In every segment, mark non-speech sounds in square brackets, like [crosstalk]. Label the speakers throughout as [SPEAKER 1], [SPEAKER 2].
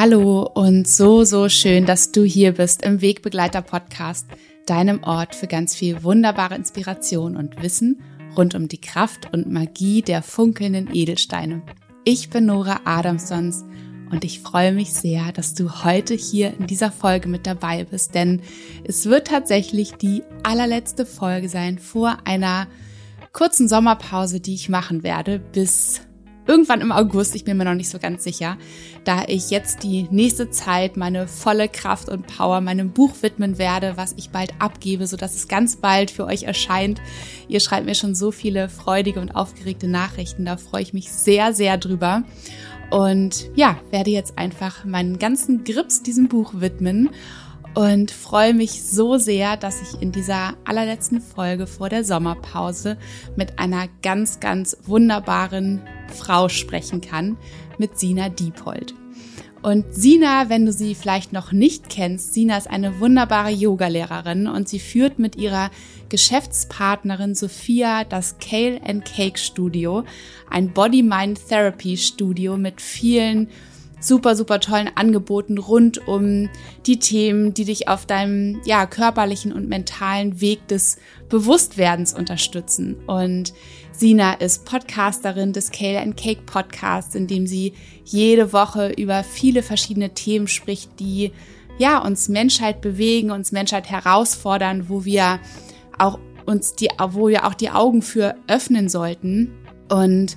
[SPEAKER 1] Hallo und so, so schön, dass du hier bist im Wegbegleiter Podcast, deinem Ort für ganz viel wunderbare Inspiration und Wissen rund um die Kraft und Magie der funkelnden Edelsteine. Ich bin Nora Adamsons und ich freue mich sehr, dass du heute hier in dieser Folge mit dabei bist, denn es wird tatsächlich die allerletzte Folge sein vor einer kurzen Sommerpause, die ich machen werde bis irgendwann im August, ich bin mir noch nicht so ganz sicher, da ich jetzt die nächste Zeit meine volle Kraft und Power meinem Buch widmen werde, was ich bald abgebe, so dass es ganz bald für euch erscheint. Ihr schreibt mir schon so viele freudige und aufgeregte Nachrichten, da freue ich mich sehr, sehr drüber. Und ja, werde jetzt einfach meinen ganzen Grips diesem Buch widmen und freue mich so sehr, dass ich in dieser allerletzten Folge vor der Sommerpause mit einer ganz, ganz wunderbaren Frau sprechen kann, mit Sina Diepold. Und Sina, wenn du sie vielleicht noch nicht kennst, Sina ist eine wunderbare Yogalehrerin und sie führt mit ihrer Geschäftspartnerin Sophia das Kale and Cake Studio, ein Body-Mind Therapy Studio mit vielen super, super tollen Angeboten rund um die Themen, die dich auf deinem ja, körperlichen und mentalen Weg des Bewusstwerdens unterstützen. Und Sina ist Podcasterin des Kale and Cake Podcasts, in dem sie jede Woche über viele verschiedene Themen spricht, die ja uns Menschheit bewegen, uns Menschheit herausfordern, wo wir auch uns die, wo wir auch die Augen für öffnen sollten. Und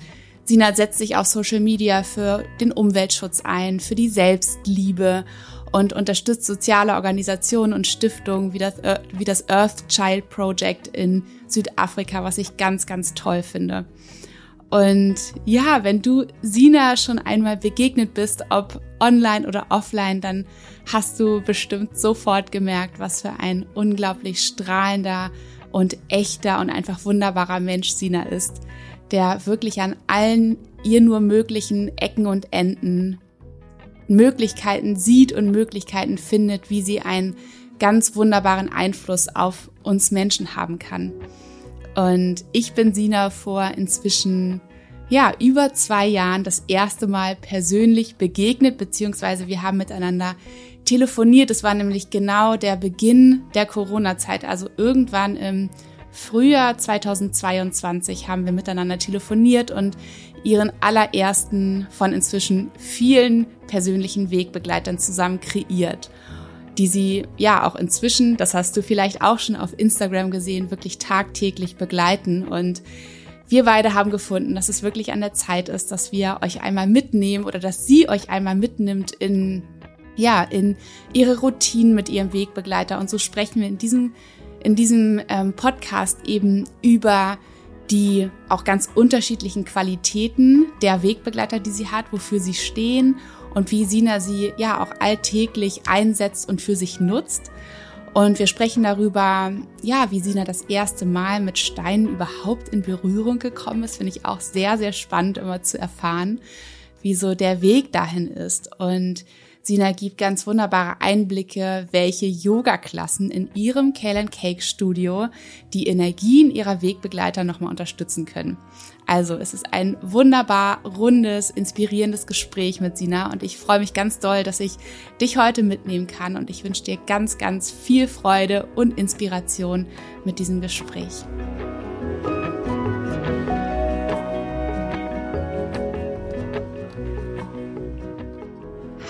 [SPEAKER 1] Sina setzt sich auf Social Media für den Umweltschutz ein, für die Selbstliebe und unterstützt soziale Organisationen und Stiftungen wie das, wie das Earth Child Project in Südafrika, was ich ganz, ganz toll finde. Und ja, wenn du Sina schon einmal begegnet bist, ob online oder offline, dann hast du bestimmt sofort gemerkt, was für ein unglaublich strahlender und echter und einfach wunderbarer Mensch Sina ist der wirklich an allen ihr nur möglichen Ecken und Enden Möglichkeiten sieht und Möglichkeiten findet, wie sie einen ganz wunderbaren Einfluss auf uns Menschen haben kann. Und ich bin Sina vor inzwischen ja, über zwei Jahren das erste Mal persönlich begegnet, beziehungsweise wir haben miteinander telefoniert. Es war nämlich genau der Beginn der Corona-Zeit, also irgendwann im Frühjahr 2022 haben wir miteinander telefoniert und ihren allerersten von inzwischen vielen persönlichen Wegbegleitern zusammen kreiert, die sie ja auch inzwischen, das hast du vielleicht auch schon auf Instagram gesehen, wirklich tagtäglich begleiten und wir beide haben gefunden, dass es wirklich an der Zeit ist, dass wir euch einmal mitnehmen oder dass sie euch einmal mitnimmt in ja, in ihre Routinen mit ihrem Wegbegleiter. Und so sprechen wir in diesem in diesem ähm, Podcast eben über die auch ganz unterschiedlichen Qualitäten der Wegbegleiter, die sie hat, wofür sie stehen und wie Sina sie ja auch alltäglich einsetzt und für sich nutzt. Und wir sprechen darüber, ja, wie Sina das erste Mal mit Steinen überhaupt in Berührung gekommen ist. Finde ich auch sehr, sehr spannend immer zu erfahren, wie so der Weg dahin ist. Und Sina gibt ganz wunderbare Einblicke, welche Yoga-Klassen in ihrem Kale Cake Studio die Energien ihrer Wegbegleiter nochmal unterstützen können. Also es ist ein wunderbar rundes, inspirierendes Gespräch mit Sina und ich freue mich ganz doll, dass ich dich heute mitnehmen kann und ich wünsche dir ganz, ganz viel Freude und Inspiration mit diesem Gespräch.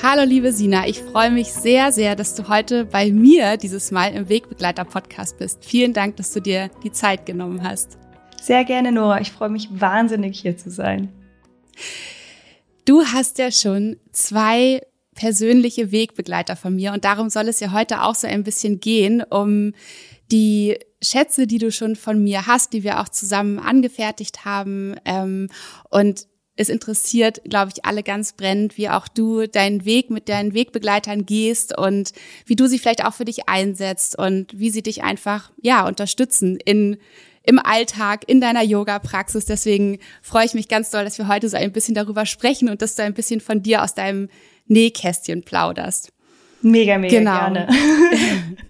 [SPEAKER 1] Hallo liebe Sina, ich freue mich sehr, sehr, dass du heute bei mir dieses Mal im Wegbegleiter-Podcast bist. Vielen Dank, dass du dir die Zeit genommen hast.
[SPEAKER 2] Sehr gerne, Nora. Ich freue mich wahnsinnig, hier zu sein.
[SPEAKER 1] Du hast ja schon zwei persönliche Wegbegleiter von mir und darum soll es ja heute auch so ein bisschen gehen, um die Schätze, die du schon von mir hast, die wir auch zusammen angefertigt haben ähm, und es interessiert, glaube ich, alle ganz brennend, wie auch du deinen Weg mit deinen Wegbegleitern gehst und wie du sie vielleicht auch für dich einsetzt und wie sie dich einfach, ja, unterstützen in, im Alltag, in deiner Yoga-Praxis. Deswegen freue ich mich ganz doll, dass wir heute so ein bisschen darüber sprechen und dass du ein bisschen von dir aus deinem Nähkästchen plauderst.
[SPEAKER 2] Mega, mega genau. gerne.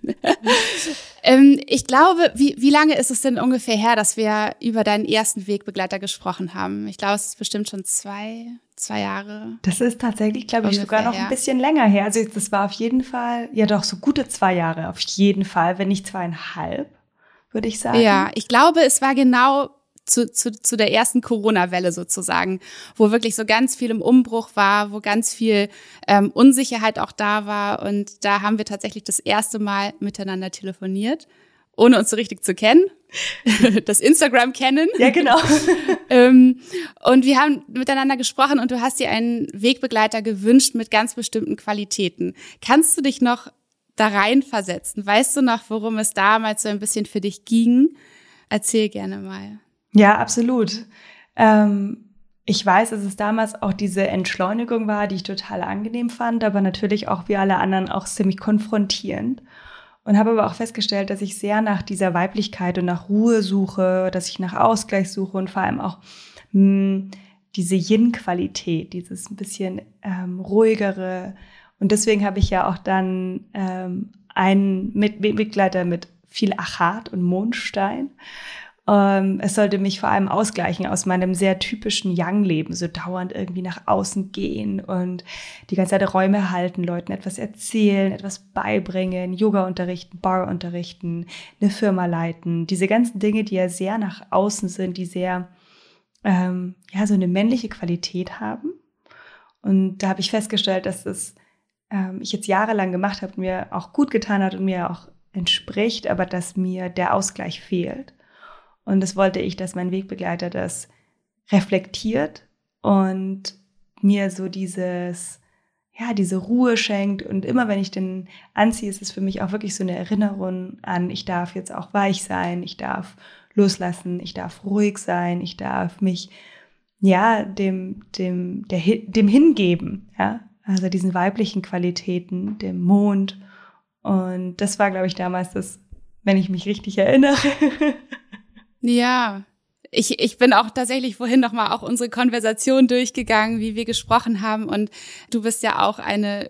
[SPEAKER 2] [laughs]
[SPEAKER 1] ähm, ich glaube, wie, wie lange ist es denn ungefähr her, dass wir über deinen ersten Wegbegleiter gesprochen haben? Ich glaube, es ist bestimmt schon zwei, zwei Jahre.
[SPEAKER 2] Das ist tatsächlich, glaube ich, sogar noch her. ein bisschen länger her. Also das war auf jeden Fall, ja doch, so gute zwei Jahre, auf jeden Fall, wenn nicht zweieinhalb, würde ich sagen.
[SPEAKER 1] Ja, ich glaube, es war genau zu, zu, zu der ersten Corona-Welle sozusagen, wo wirklich so ganz viel im Umbruch war, wo ganz viel ähm, Unsicherheit auch da war. Und da haben wir tatsächlich das erste Mal miteinander telefoniert, ohne uns so richtig zu kennen. [laughs] das Instagram kennen.
[SPEAKER 2] Ja, genau. [laughs]
[SPEAKER 1] ähm, und wir haben miteinander gesprochen und du hast dir einen Wegbegleiter gewünscht mit ganz bestimmten Qualitäten. Kannst du dich noch da reinversetzen? Weißt du noch, worum es damals so ein bisschen für dich ging? Erzähl gerne mal.
[SPEAKER 2] Ja, absolut. Ähm, ich weiß, dass es damals auch diese Entschleunigung war, die ich total angenehm fand, aber natürlich auch wie alle anderen auch ziemlich konfrontierend. Und habe aber auch festgestellt, dass ich sehr nach dieser Weiblichkeit und nach Ruhe suche, dass ich nach Ausgleich suche und vor allem auch mh, hm, diese Yin-Qualität, dieses ein bisschen ähm, ruhigere. Und deswegen habe ich ja auch dann ähm, einen Mitbegleiter mit viel Achat und Mondstein. Ähm, es sollte mich vor allem ausgleichen aus meinem sehr typischen Young-Leben, so dauernd irgendwie nach außen gehen und die ganze Zeit Räume halten, Leuten etwas erzählen, etwas beibringen, Yoga unterrichten, Bar unterrichten, eine Firma leiten. Diese ganzen Dinge, die ja sehr nach außen sind, die sehr, ähm, ja, so eine männliche Qualität haben. Und da habe ich festgestellt, dass das ähm, ich jetzt jahrelang gemacht habe, mir auch gut getan hat und mir auch entspricht, aber dass mir der Ausgleich fehlt. Und das wollte ich, dass mein Wegbegleiter das reflektiert und mir so dieses, ja, diese Ruhe schenkt. Und immer wenn ich den anziehe, ist es für mich auch wirklich so eine Erinnerung an, ich darf jetzt auch weich sein, ich darf loslassen, ich darf ruhig sein, ich darf mich, ja, dem, dem, der, dem hingeben, ja. Also diesen weiblichen Qualitäten, dem Mond. Und das war, glaube ich, damals das, wenn ich mich richtig erinnere, [laughs]
[SPEAKER 1] Ja, ich, ich bin auch tatsächlich vorhin nochmal auch unsere Konversation durchgegangen, wie wir gesprochen haben. Und du bist ja auch eine,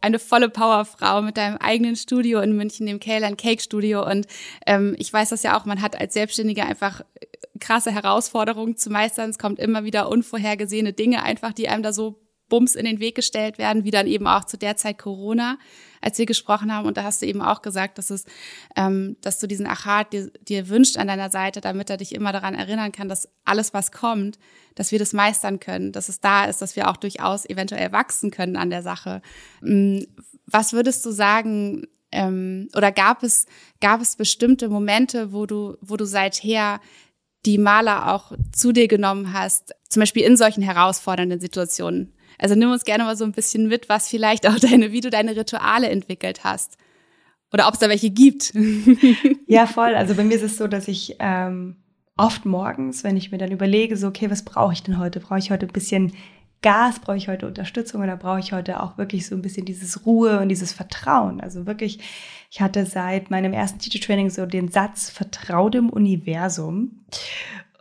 [SPEAKER 1] eine volle Powerfrau mit deinem eigenen Studio in München, dem Kaylan Cake Studio. Und ähm, ich weiß das ja auch, man hat als Selbstständiger einfach krasse Herausforderungen zu meistern. Es kommt immer wieder unvorhergesehene Dinge einfach, die einem da so Bums in den Weg gestellt werden, wie dann eben auch zu der Zeit Corona als wir gesprochen haben. Und da hast du eben auch gesagt, dass es, ähm, dass du diesen Achat dir, dir wünscht an deiner Seite, damit er dich immer daran erinnern kann, dass alles, was kommt, dass wir das meistern können, dass es da ist, dass wir auch durchaus eventuell wachsen können an der Sache. Mm, was würdest du sagen, ähm, oder gab es, gab es bestimmte Momente, wo du, wo du seither die Maler auch zu dir genommen hast, zum Beispiel in solchen herausfordernden Situationen? Also nimm uns gerne mal so ein bisschen mit, was vielleicht auch [laughs] deine, wie du deine Rituale entwickelt hast. Oder ob es da welche gibt. [laughs]
[SPEAKER 2] ja, voll. Also bei mir ist es so, dass ich ähm, oft morgens, wenn ich mir dann überlege, so, okay, was brauche ich denn heute? Brauche ich heute ein bisschen Gas? Brauche ich heute Unterstützung? Oder brauche ich heute auch wirklich so ein bisschen dieses Ruhe und dieses Vertrauen? Also wirklich, ich hatte seit meinem ersten Teacher Training so den Satz, vertrau dem Universum.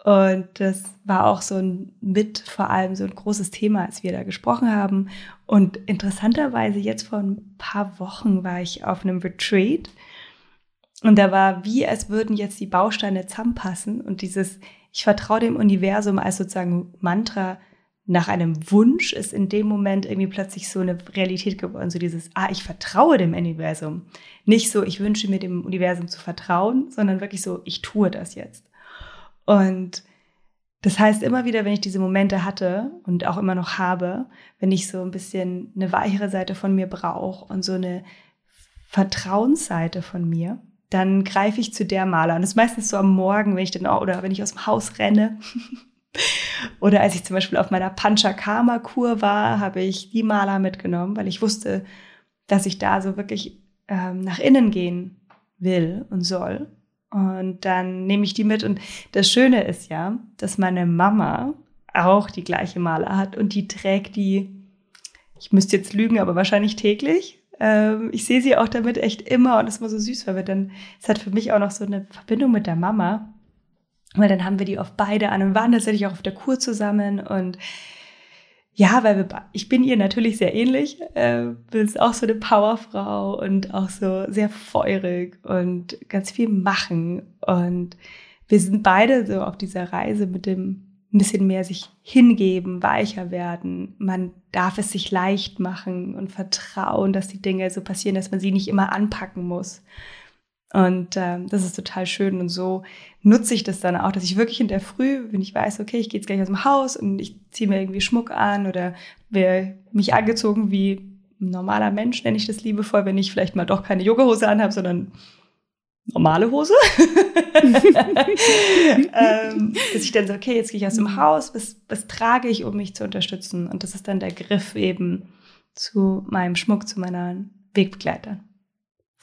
[SPEAKER 2] Und das war auch so ein mit vor allem so ein großes Thema, als wir da gesprochen haben. Und interessanterweise jetzt vor ein paar Wochen war ich auf einem Retreat und da war wie, als würden jetzt die Bausteine zusammenpassen und dieses ich vertraue dem Universum als sozusagen Mantra nach einem Wunsch ist in dem Moment irgendwie plötzlich so eine Realität geworden. So dieses, ah, ich vertraue dem Universum. Nicht so, ich wünsche mir dem Universum zu vertrauen, sondern wirklich so, ich tue das jetzt. Und das heißt, immer wieder, wenn ich diese Momente hatte und auch immer noch habe, wenn ich so ein bisschen eine weichere Seite von mir brauche und so eine Vertrauensseite von mir, dann greife ich zu der Maler. Und das ist meistens so am Morgen, wenn ich dann auch, oder wenn ich aus dem Haus renne. [laughs] oder als ich zum Beispiel auf meiner Panchakarma-Kur war, habe ich die Maler mitgenommen, weil ich wusste, dass ich da so wirklich ähm, nach innen gehen will und soll. Und dann nehme ich die mit. Und das Schöne ist ja, dass meine Mama auch die gleiche Maler hat und die trägt die, ich müsste jetzt lügen, aber wahrscheinlich täglich. Ähm, ich sehe sie auch damit echt immer und das immer so süß, weil wir dann, es hat für mich auch noch so eine Verbindung mit der Mama. Weil dann haben wir die oft beide an und waren tatsächlich auch auf der Kur zusammen und ja, weil wir, ich bin ihr natürlich sehr ähnlich, äh, bin auch so eine Powerfrau und auch so sehr feurig und ganz viel machen. Und wir sind beide so auf dieser Reise mit dem, ein bisschen mehr sich hingeben, weicher werden. Man darf es sich leicht machen und vertrauen, dass die Dinge so passieren, dass man sie nicht immer anpacken muss. Und ähm, das ist total schön. Und so nutze ich das dann auch, dass ich wirklich in der Früh, wenn ich weiß, okay, ich gehe jetzt gleich aus dem Haus und ich ziehe mir irgendwie Schmuck an oder wäre mich angezogen wie ein normaler Mensch, nenne ich das liebevoll, wenn ich vielleicht mal doch keine Yogahose anhabe, sondern normale Hose. [laughs] ähm, dass ich dann so, okay, jetzt gehe ich aus dem. Haus, was, was trage ich, um mich zu unterstützen? Und das ist dann der Griff eben zu meinem Schmuck, zu meinen Wegbegleitern.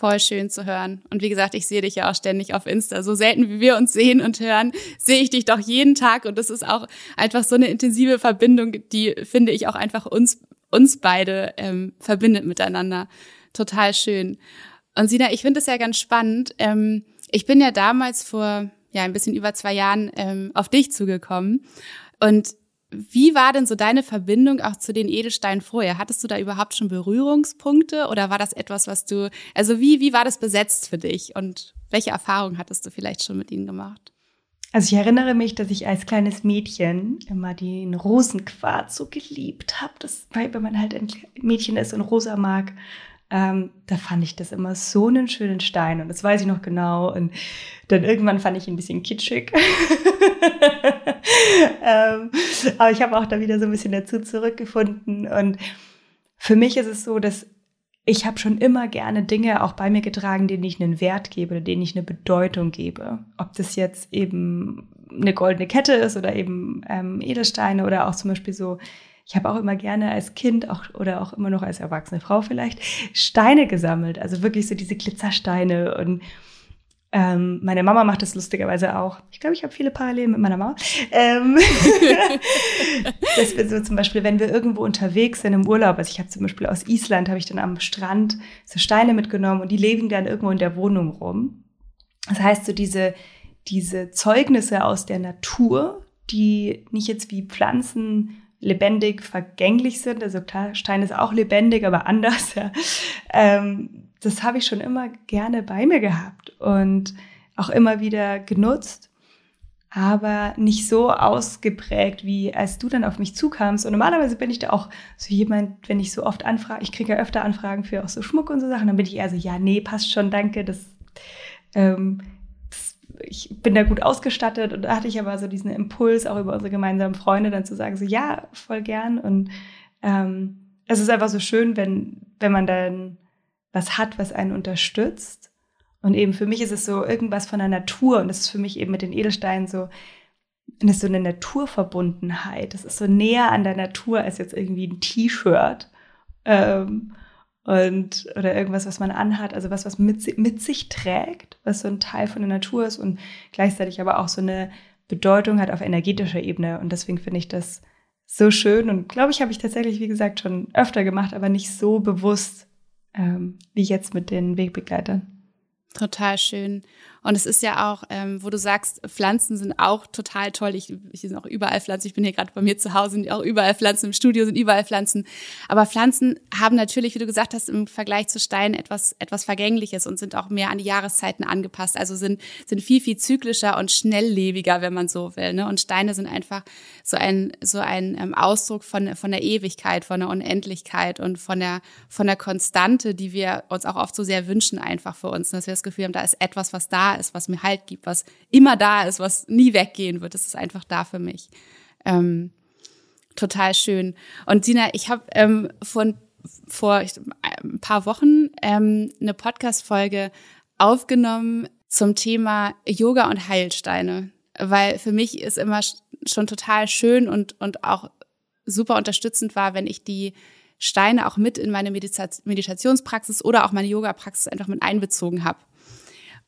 [SPEAKER 1] Voll schön zu hören. Und wie gesagt, ich sehe dich ja auch ständig auf Insta. So selten wie wir uns sehen und hören, sehe ich dich doch jeden Tag. Und das ist auch einfach so eine intensive Verbindung, die, finde ich, auch einfach uns, uns beide ähm, verbindet miteinander. Total schön. Und Sina, ich finde es ja ganz spannend. Ähm, ich bin ja damals vor ja ein bisschen über zwei Jahren ähm, auf dich zugekommen. Und wie war denn so deine Verbindung auch zu den Edelsteinen vorher? Hattest du da überhaupt schon Berührungspunkte oder war das etwas, was du, also wie, wie war das besetzt für dich und welche Erfahrungen hattest du vielleicht schon mit ihnen gemacht?
[SPEAKER 2] Also ich erinnere mich, dass ich als kleines Mädchen immer den Rosenquarz so geliebt habe. Das, weil wenn man halt ein Mädchen ist und rosa mag, ähm, da fand ich das immer so einen schönen Stein und das weiß ich noch genau. Und dann irgendwann fand ich ihn ein bisschen kitschig. [laughs] ähm, aber ich habe auch da wieder so ein bisschen dazu zurückgefunden. Und für mich ist es so, dass ich habe schon immer gerne Dinge auch bei mir getragen, denen ich einen Wert gebe oder denen ich eine Bedeutung gebe. Ob das jetzt eben eine goldene Kette ist oder eben ähm, Edelsteine oder auch zum Beispiel so ich habe auch immer gerne als Kind auch, oder auch immer noch als erwachsene Frau vielleicht Steine gesammelt. Also wirklich so diese Glitzersteine. Und ähm, meine Mama macht das lustigerweise auch. Ich glaube, ich habe viele Parallelen mit meiner Mama. Ähm, [laughs] dass wir so zum Beispiel, wenn wir irgendwo unterwegs sind im Urlaub, also ich habe zum Beispiel aus Island, habe ich dann am Strand so Steine mitgenommen und die leben dann irgendwo in der Wohnung rum. Das heißt, so diese, diese Zeugnisse aus der Natur, die nicht jetzt wie Pflanzen lebendig vergänglich sind. Also klar, Stein ist auch lebendig, aber anders. Ja. Ähm, das habe ich schon immer gerne bei mir gehabt und auch immer wieder genutzt, aber nicht so ausgeprägt, wie als du dann auf mich zukamst. Und normalerweise bin ich da auch so jemand, wenn ich so oft anfrage, ich kriege ja öfter Anfragen für auch so Schmuck und so Sachen, dann bin ich eher so, ja, nee, passt schon, danke, das ähm, ich bin da gut ausgestattet und da hatte ich aber so diesen Impuls, auch über unsere gemeinsamen Freunde dann zu sagen, so ja, voll gern. Und ähm, es ist einfach so schön, wenn, wenn man dann was hat, was einen unterstützt. Und eben für mich ist es so irgendwas von der Natur und das ist für mich eben mit den Edelsteinen so, das ist so eine Naturverbundenheit. Das ist so näher an der Natur als jetzt irgendwie ein T-Shirt. Ähm, und oder irgendwas, was man anhat, also was, was mit, mit sich trägt, was so ein Teil von der Natur ist und gleichzeitig aber auch so eine Bedeutung hat auf energetischer Ebene. Und deswegen finde ich das so schön und glaube ich, habe ich tatsächlich, wie gesagt, schon öfter gemacht, aber nicht so bewusst ähm, wie jetzt mit den Wegbegleitern.
[SPEAKER 1] Total schön. Und es ist ja auch, ähm, wo du sagst, Pflanzen sind auch total toll. Ich, ich sind auch überall Pflanzen. Ich bin hier gerade bei mir zu Hause, sind auch überall Pflanzen. Im Studio sind überall Pflanzen. Aber Pflanzen haben natürlich, wie du gesagt hast, im Vergleich zu Steinen etwas, etwas Vergängliches und sind auch mehr an die Jahreszeiten angepasst. Also sind, sind viel, viel zyklischer und schnelllebiger, wenn man so will. Ne? Und Steine sind einfach so ein, so ein ähm, Ausdruck von, von der Ewigkeit, von der Unendlichkeit und von der, von der Konstante, die wir uns auch oft so sehr wünschen einfach für uns. Dass wir das Gefühl haben, da ist etwas, was da ist, was mir Halt gibt, was immer da ist, was nie weggehen wird. Das ist einfach da für mich. Ähm, total schön. Und Sina, ich habe ähm, vor, vor ein paar Wochen ähm, eine Podcast-Folge aufgenommen zum Thema Yoga und Heilsteine, weil für mich ist immer schon total schön und, und auch super unterstützend war, wenn ich die Steine auch mit in meine Meditationspraxis oder auch meine Yoga-Praxis einfach mit einbezogen habe.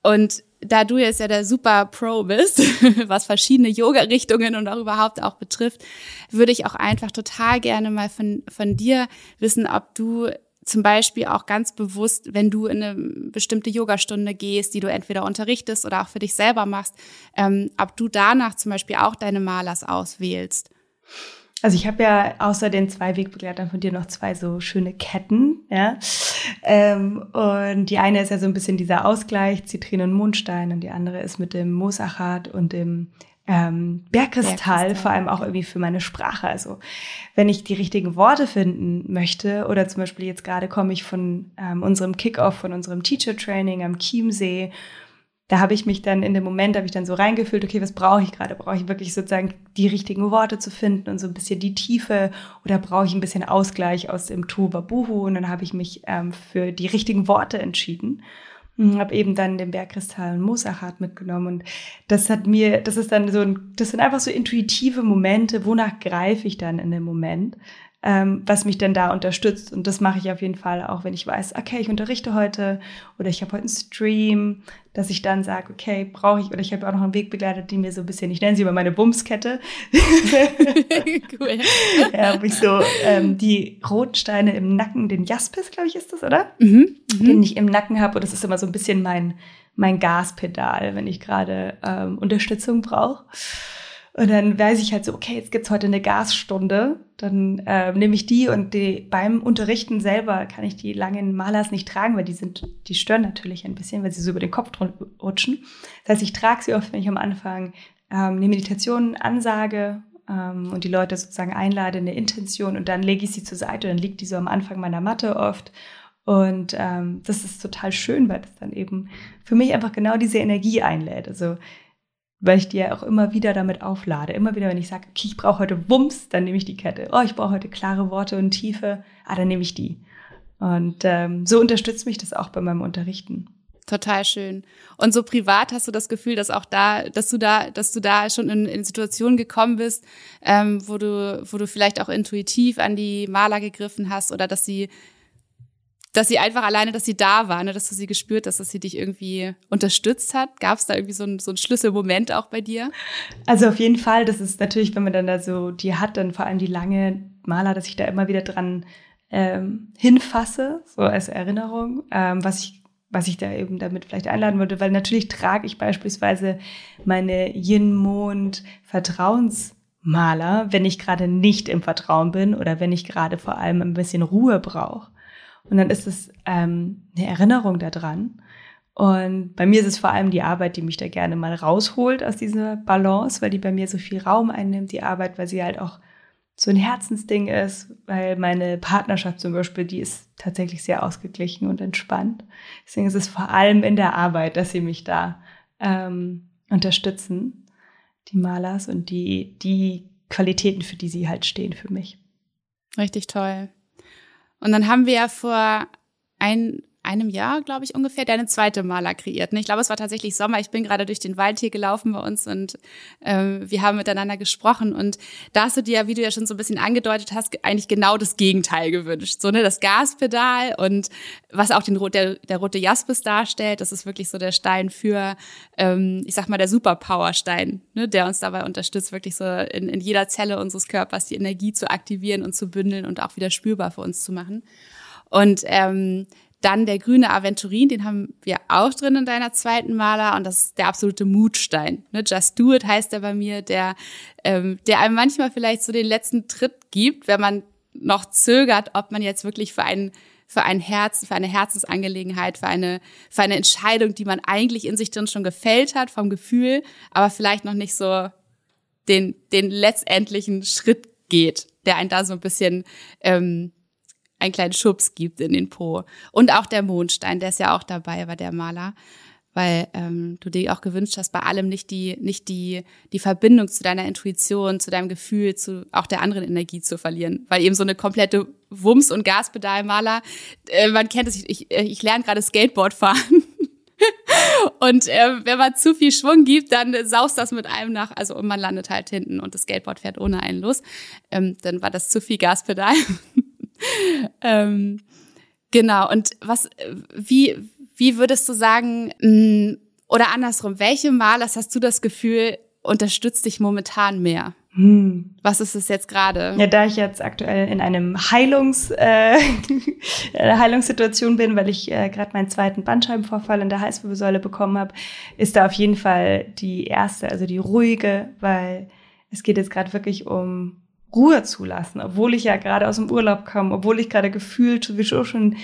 [SPEAKER 1] Und da du jetzt ja der super Pro bist, [laughs] was verschiedene Yoga-Richtungen und auch überhaupt auch betrifft, würde ich auch einfach total gerne mal von, von dir wissen, ob du zum Beispiel auch ganz bewusst, wenn du in eine bestimmte Yogastunde gehst, die du entweder unterrichtest oder auch für dich selber machst, ähm, ob du danach zum Beispiel auch deine Malers auswählst.
[SPEAKER 2] Also ich habe ja außer den zwei Wegbegleitern von dir noch zwei so schöne Ketten, ja. Ähm, und die eine ist ja so ein bisschen dieser Ausgleich, Zitrin und Mondstein, und die andere ist mit dem Moosachat und dem ähm, Bergkristall, Bergkristall, vor allem auch irgendwie für meine Sprache. Also wenn ich die richtigen Worte finden möchte oder zum Beispiel jetzt gerade komme ich von ähm, unserem Kickoff, von unserem Teacher Training am Chiemsee da habe ich mich dann in dem Moment, habe ich dann so reingefühlt, okay, was brauche ich gerade? Brauche ich wirklich sozusagen die richtigen Worte zu finden und so ein bisschen die Tiefe? Oder brauche ich ein bisschen Ausgleich aus dem Tuba-Buhu? Und dann habe ich mich ähm, für die richtigen Worte entschieden. Und habe eben dann den Bergkristall Mosachat mitgenommen. Und das hat mir, das ist dann so ein, das sind einfach so intuitive Momente, wonach greife ich dann in dem Moment, ähm, was mich denn da unterstützt. Und das mache ich auf jeden Fall auch, wenn ich weiß, okay, ich unterrichte heute oder ich habe heute einen Stream, dass ich dann sage, okay, brauche ich, oder ich habe auch noch einen Wegbegleiter, die mir so ein bisschen, ich nenne sie immer meine Bumskette. cool. [laughs] ja, habe ich so ähm, die roten Steine im Nacken, den Jaspis, glaube ich, ist das, oder? Mhm. mhm. Den ich im Nacken habe. Und das ist immer so ein bisschen mein, mein Gaspedal, wenn ich gerade ähm, Unterstützung brauche. Und dann weiß ich halt so, okay, jetzt gibt's heute eine Gasstunde. Dann äh, nehme ich die und die, beim Unterrichten selber kann ich die langen Malers nicht tragen, weil die sind, die stören natürlich ein bisschen, weil sie so über den Kopf rutschen. Das heißt, ich trage sie oft, wenn ich am Anfang ähm, eine Meditation ansage ähm, und die Leute sozusagen einlade, eine Intention und dann lege ich sie zur Seite. Dann liegt die so am Anfang meiner Matte oft. Und ähm, das ist total schön, weil das dann eben für mich einfach genau diese Energie einlädt. Also weil ich die ja auch immer wieder damit auflade. Immer wieder, wenn ich sage, okay, ich brauche heute Wumms, dann nehme ich die Kette. Oh, ich brauche heute klare Worte und Tiefe, ah, dann nehme ich die. Und ähm, so unterstützt mich das auch bei meinem Unterrichten.
[SPEAKER 1] Total schön. Und so privat hast du das Gefühl, dass auch da, dass du da, dass du da schon in, in Situationen gekommen bist, ähm, wo du, wo du vielleicht auch intuitiv an die Maler gegriffen hast oder dass sie dass sie einfach alleine, dass sie da war, ne, dass du sie gespürt hast, dass sie dich irgendwie unterstützt hat. Gab es da irgendwie so ein, so Schlüsselmoment auch bei dir?
[SPEAKER 2] Also auf jeden Fall, das ist natürlich, wenn man dann da so die hat, dann vor allem die lange Maler, dass ich da immer wieder dran ähm, hinfasse, so als Erinnerung, ähm, was ich was ich da eben damit vielleicht einladen würde, weil natürlich trage ich beispielsweise meine Yin-Mond-Vertrauensmaler, wenn ich gerade nicht im Vertrauen bin oder wenn ich gerade vor allem ein bisschen Ruhe brauche. Und dann ist es ähm, eine Erinnerung daran. Und bei mir ist es vor allem die Arbeit, die mich da gerne mal rausholt aus dieser Balance, weil die bei mir so viel Raum einnimmt, die Arbeit, weil sie halt auch so ein Herzensding ist, weil meine Partnerschaft zum Beispiel, die ist tatsächlich sehr ausgeglichen und entspannt. Deswegen ist es vor allem in der Arbeit, dass sie mich da ähm, unterstützen, die Malers und die, die Qualitäten, für die sie halt stehen für mich.
[SPEAKER 1] Richtig toll. Und dann haben wir ja vor ein, einem Jahr, glaube ich, ungefähr, deine zweite Maler kreiert. Ne? Ich glaube, es war tatsächlich Sommer. Ich bin gerade durch den Wald hier gelaufen bei uns und ähm, wir haben miteinander gesprochen. Und da hast du dir, wie du ja schon so ein bisschen angedeutet hast, eigentlich genau das Gegenteil gewünscht. So, ne, das Gaspedal und was auch den, der, der rote Jaspis darstellt, das ist wirklich so der Stein für, ähm, ich sag mal, der Superpower-Stein, ne, der uns dabei unterstützt, wirklich so in, in jeder Zelle unseres Körpers die Energie zu aktivieren und zu bündeln und auch wieder spürbar für uns zu machen. Und ähm, dann der grüne Aventurin, den haben wir auch drin in deiner zweiten Maler und das ist der absolute Mutstein. Ne? Just Do It heißt er bei mir, der, ähm, der einem manchmal vielleicht so den letzten Tritt gibt, wenn man noch zögert, ob man jetzt wirklich für einen für ein Herz, für eine Herzensangelegenheit, für eine, für eine Entscheidung, die man eigentlich in sich drin schon gefällt hat, vom Gefühl, aber vielleicht noch nicht so den, den letztendlichen Schritt geht, der einen da so ein bisschen ähm, einen kleinen Schubs gibt in den Po. Und auch der Mondstein, der ist ja auch dabei, war der Maler, weil ähm, du dir auch gewünscht hast, bei allem nicht die, nicht die, die Verbindung zu deiner Intuition, zu deinem Gefühl, zu auch der anderen Energie zu verlieren. Weil eben so eine komplette Wumms- und Gaspedalmaler, äh, man kennt es, ich, ich lerne gerade Skateboard fahren. [laughs] Und äh, wenn man zu viel Schwung gibt, dann saust das mit einem nach, also und man landet halt hinten und das Skateboard fährt ohne einen los. Ähm, dann war das zu viel Gaspedal. [laughs] [laughs] ähm, genau. Und was, wie, wie würdest du sagen, mh, mm, oder andersrum, welche Malers hast du das Gefühl, unterstützt dich momentan mehr? Hm. Was ist es jetzt gerade?
[SPEAKER 2] Ja, da ich jetzt aktuell in einem Heilungs, äh, [laughs] Heilungssituation bin, weil ich äh, gerade meinen zweiten Bandscheibenvorfall in der Halswirbelsäule bekommen habe, ist da auf jeden Fall die erste, also die ruhige, weil es geht jetzt gerade wirklich um Ruhe zulassen, obwohl ich ja gerade aus dem Urlaub kam, obwohl ich gerade gefühlt sowieso schon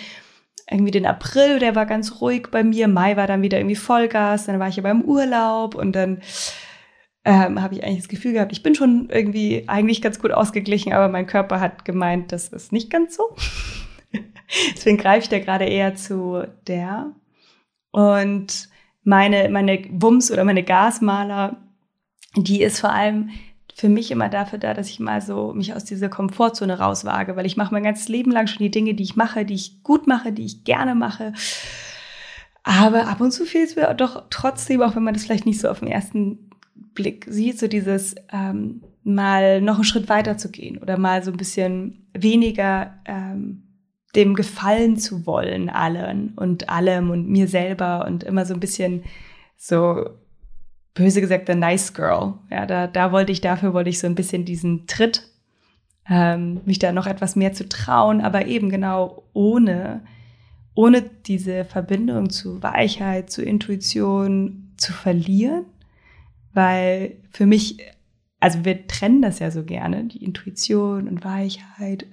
[SPEAKER 2] irgendwie den April, der war ganz ruhig bei mir, Mai war dann wieder irgendwie Vollgas, dann war ich aber im Urlaub und dann ähm, habe ich eigentlich das Gefühl gehabt, ich bin schon irgendwie eigentlich ganz gut ausgeglichen, aber mein Körper hat gemeint, das ist nicht ganz so. [laughs] Deswegen greife ich da gerade eher zu der. Und meine, meine Wumms oder meine Gasmaler, die ist vor allem für mich immer dafür da, dass ich mal so mich aus dieser Komfortzone rauswage, weil ich mache mein ganzes Leben lang schon die Dinge, die ich mache, die ich gut mache, die ich gerne mache. Aber ab und zu fehlt es mir doch trotzdem, auch wenn man das vielleicht nicht so auf den ersten Blick sieht, so dieses ähm, mal noch einen Schritt weiter zu gehen oder mal so ein bisschen weniger ähm, dem gefallen zu wollen allen und allem und mir selber und immer so ein bisschen so böse gesagt der Nice Girl. Ja, da, da wollte ich, dafür wollte ich so ein bisschen diesen Tritt, ähm, mich da noch etwas mehr zu trauen, aber eben genau ohne, ohne diese Verbindung zu Weichheit, zu Intuition zu verlieren, weil für mich also wir trennen das ja so gerne, die Intuition und Weichheit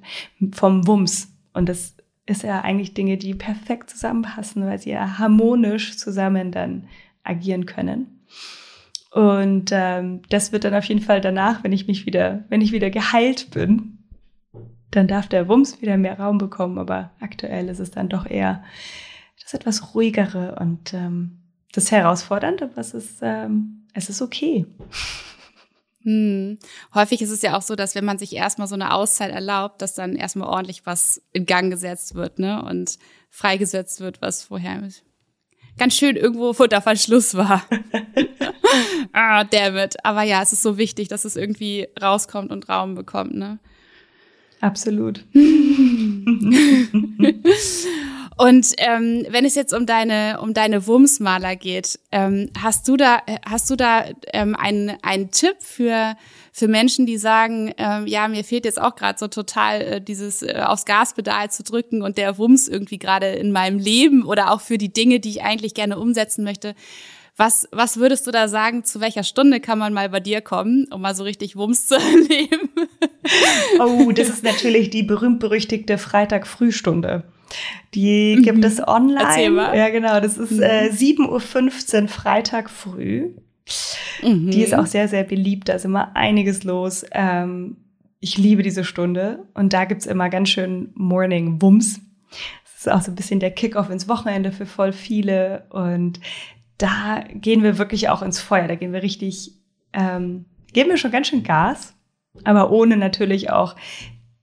[SPEAKER 2] vom Wumms. Und das ist ja eigentlich Dinge, die perfekt zusammenpassen, weil sie ja harmonisch zusammen dann agieren können. Und ähm, das wird dann auf jeden Fall danach, wenn ich mich wieder, wenn ich wieder geheilt bin, dann darf der Wumms wieder mehr Raum bekommen. Aber aktuell ist es dann doch eher das etwas ruhigere und ähm, das herausfordernd, aber es ist, ähm, es ist okay.
[SPEAKER 1] Hm. Häufig ist es ja auch so, dass wenn man sich erstmal so eine Auszeit erlaubt, dass dann erstmal ordentlich was in Gang gesetzt wird, ne? Und freigesetzt wird, was vorher ganz schön irgendwo unter Verschluss war. [laughs] [laughs] ah, damn it. Aber ja, es ist so wichtig, dass es irgendwie rauskommt und Raum bekommt, ne?
[SPEAKER 2] Absolut. [laughs]
[SPEAKER 1] Und ähm, wenn es jetzt um deine um deine Wumsmaler geht, ähm, hast du da hast du da ähm, einen einen Tipp für für Menschen, die sagen, ähm, ja mir fehlt jetzt auch gerade so total äh, dieses äh, aufs Gaspedal zu drücken und der Wumms irgendwie gerade in meinem Leben oder auch für die Dinge, die ich eigentlich gerne umsetzen möchte. Was, was würdest du da sagen, zu welcher Stunde kann man mal bei dir kommen, um mal so richtig Wumms zu [laughs] erleben?
[SPEAKER 2] Oh, das ist natürlich die berühmt-berüchtigte Freitag-Frühstunde. Die gibt mhm. es online. Ja, genau. Das ist äh, 7.15 Uhr Freitag früh. Mhm. Die ist auch sehr, sehr beliebt. Da ist immer einiges los. Ähm, ich liebe diese Stunde. Und da gibt's immer ganz schön Morning Wumms. Das ist auch so ein bisschen der Kickoff ins Wochenende für voll viele. Und da gehen wir wirklich auch ins Feuer. Da gehen wir richtig, ähm, geben wir schon ganz schön Gas. Aber ohne natürlich auch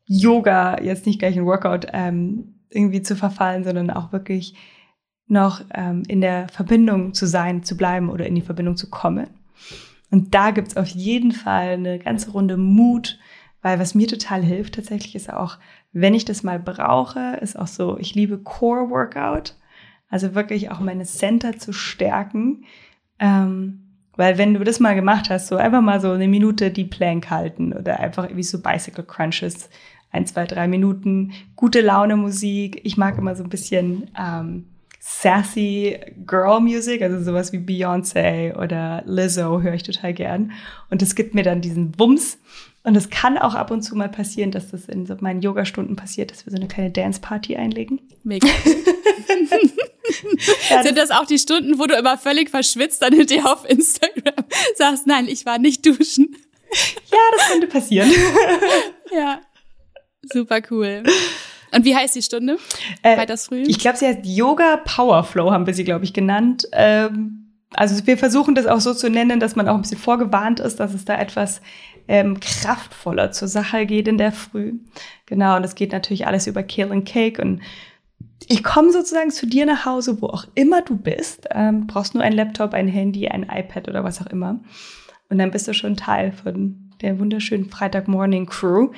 [SPEAKER 2] Yoga, jetzt nicht gleich ein Workout, ähm, irgendwie zu verfallen, sondern auch wirklich noch ähm, in der Verbindung zu sein, zu bleiben oder in die Verbindung zu kommen. Und da gibt's auf jeden Fall eine ganze Runde Mut, weil was mir total hilft tatsächlich ist auch, wenn ich das mal brauche, ist auch so, ich liebe Core Workout, also wirklich auch meine Center zu stärken. Ähm, weil wenn du das mal gemacht hast, so einfach mal so eine Minute die Plank halten oder einfach irgendwie so Bicycle Crunches ein, zwei, drei Minuten, gute Laune Musik. Ich mag immer so ein bisschen ähm, sassy Girl Music, also sowas wie Beyoncé oder Lizzo höre ich total gern. Und es gibt mir dann diesen Wumms. Und es kann auch ab und zu mal passieren, dass das in so meinen Yoga-Stunden passiert, dass wir so eine kleine Dance-Party einlegen. Mega. [laughs]
[SPEAKER 1] ja, Sind das auch die Stunden, wo du immer völlig verschwitzt dann hinterher auf Instagram [laughs] sagst, nein, ich war nicht duschen?
[SPEAKER 2] Ja, das könnte passieren. [laughs]
[SPEAKER 1] ja. Super cool. Und wie heißt die Stunde?
[SPEAKER 2] Äh, früh? Ich glaube, sie heißt Yoga Power Flow, haben wir sie, glaube ich, genannt. Ähm, also wir versuchen das auch so zu nennen, dass man auch ein bisschen vorgewarnt ist, dass es da etwas ähm, kraftvoller zur Sache geht in der Früh. Genau, und es geht natürlich alles über Kill and Cake und ich komme sozusagen zu dir nach Hause, wo auch immer du bist. Ähm, brauchst nur ein Laptop, ein Handy, ein iPad oder was auch immer. Und dann bist du schon Teil von der wunderschönen Freitag-Morning Crew.